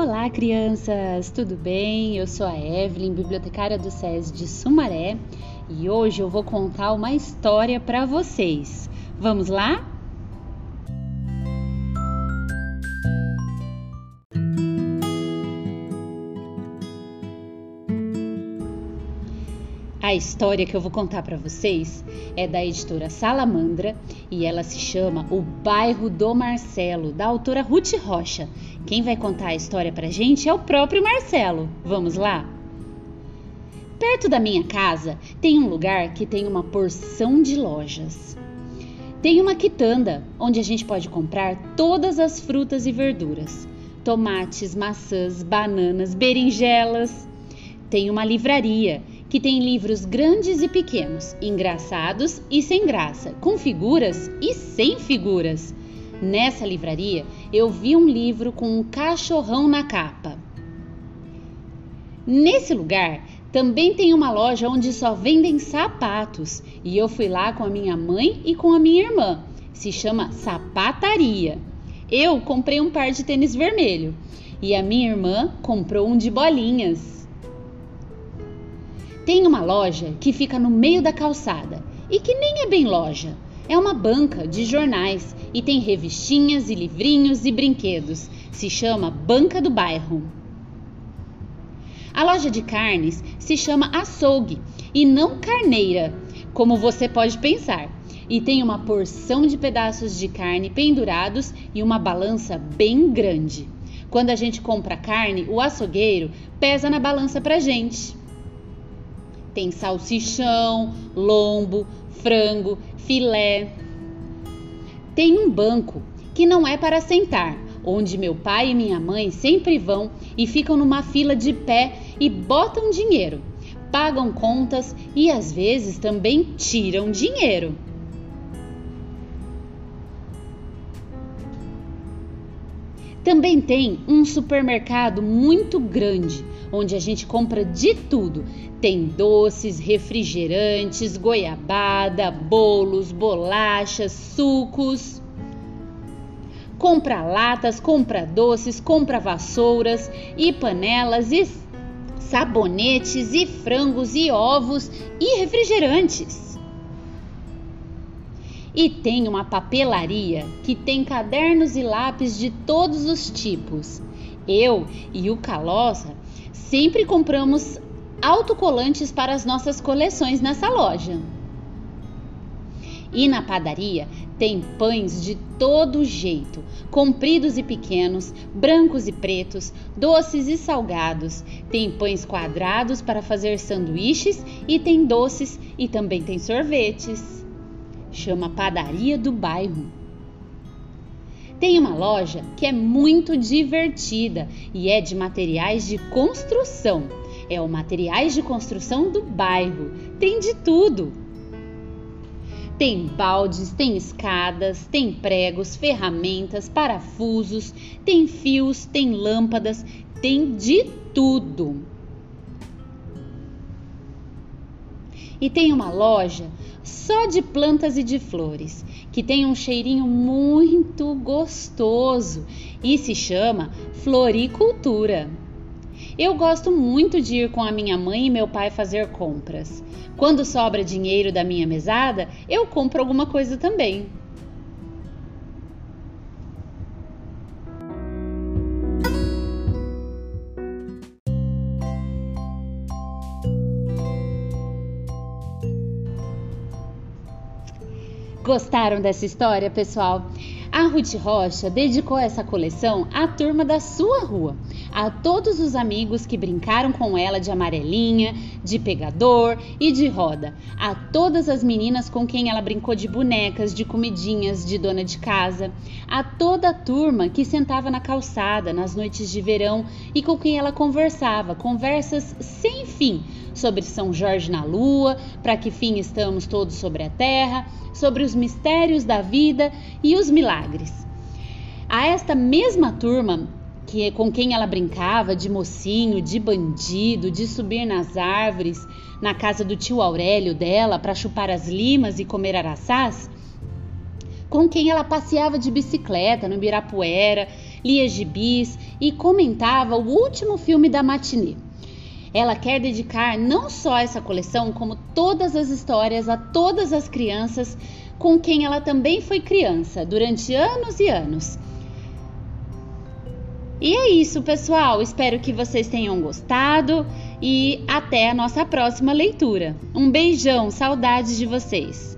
Olá, crianças! Tudo bem? Eu sou a Evelyn, bibliotecária do SES de Sumaré, e hoje eu vou contar uma história para vocês. Vamos lá? A história que eu vou contar para vocês é da editora Salamandra e ela se chama O Bairro do Marcelo, da autora Ruth Rocha. Quem vai contar a história pra gente é o próprio Marcelo. Vamos lá? Perto da minha casa tem um lugar que tem uma porção de lojas. Tem uma quitanda onde a gente pode comprar todas as frutas e verduras: tomates, maçãs, bananas, berinjelas. Tem uma livraria que tem livros grandes e pequenos, engraçados e sem graça, com figuras e sem figuras. Nessa livraria eu vi um livro com um cachorrão na capa. Nesse lugar também tem uma loja onde só vendem sapatos e eu fui lá com a minha mãe e com a minha irmã. Se chama Sapataria. Eu comprei um par de tênis vermelho e a minha irmã comprou um de bolinhas. Tem uma loja que fica no meio da calçada e que nem é bem loja. É uma banca de jornais e tem revistinhas e livrinhos e brinquedos. Se chama Banca do Bairro. A loja de carnes se chama Açougue e não Carneira, como você pode pensar. E tem uma porção de pedaços de carne pendurados e uma balança bem grande. Quando a gente compra carne, o açougueiro pesa na balança pra gente. Tem salsichão, lombo, frango, filé. Tem um banco que não é para sentar, onde meu pai e minha mãe sempre vão e ficam numa fila de pé e botam dinheiro, pagam contas e às vezes também tiram dinheiro. Também tem um supermercado muito grande, onde a gente compra de tudo. Tem doces, refrigerantes, goiabada, bolos, bolachas, sucos. Compra latas, compra doces, compra vassouras e panelas e sabonetes e frangos e ovos e refrigerantes. E tem uma papelaria que tem cadernos e lápis de todos os tipos. Eu e o Calosa sempre compramos autocolantes para as nossas coleções nessa loja. E na padaria tem pães de todo jeito, compridos e pequenos, brancos e pretos, doces e salgados. Tem pães quadrados para fazer sanduíches e tem doces e também tem sorvetes chama Padaria do Bairro. Tem uma loja que é muito divertida e é de materiais de construção. É o Materiais de Construção do Bairro. Tem de tudo. Tem baldes, tem escadas, tem pregos, ferramentas, parafusos, tem fios, tem lâmpadas, tem de tudo. E tem uma loja só de plantas e de flores, que tem um cheirinho muito gostoso e se chama Floricultura. Eu gosto muito de ir com a minha mãe e meu pai fazer compras. Quando sobra dinheiro da minha mesada, eu compro alguma coisa também. Gostaram dessa história, pessoal? A Ruth Rocha dedicou essa coleção à turma da sua rua, a todos os amigos que brincaram com ela de amarelinha, de pegador e de roda, a todas as meninas com quem ela brincou de bonecas, de comidinhas, de dona de casa, a toda a turma que sentava na calçada nas noites de verão e com quem ela conversava, conversas sem fim sobre São Jorge na Lua, para que fim estamos todos sobre a terra sobre os mistérios da vida e os milagres. A esta mesma turma que com quem ela brincava de mocinho, de bandido, de subir nas árvores, na casa do tio Aurélio dela para chupar as limas e comer araçás, com quem ela passeava de bicicleta no Ibirapuera, lia gibis e comentava o último filme da matinê. Ela quer dedicar não só essa coleção, como todas as histórias a todas as crianças com quem ela também foi criança durante anos e anos. E é isso, pessoal. Espero que vocês tenham gostado e até a nossa próxima leitura. Um beijão, saudades de vocês.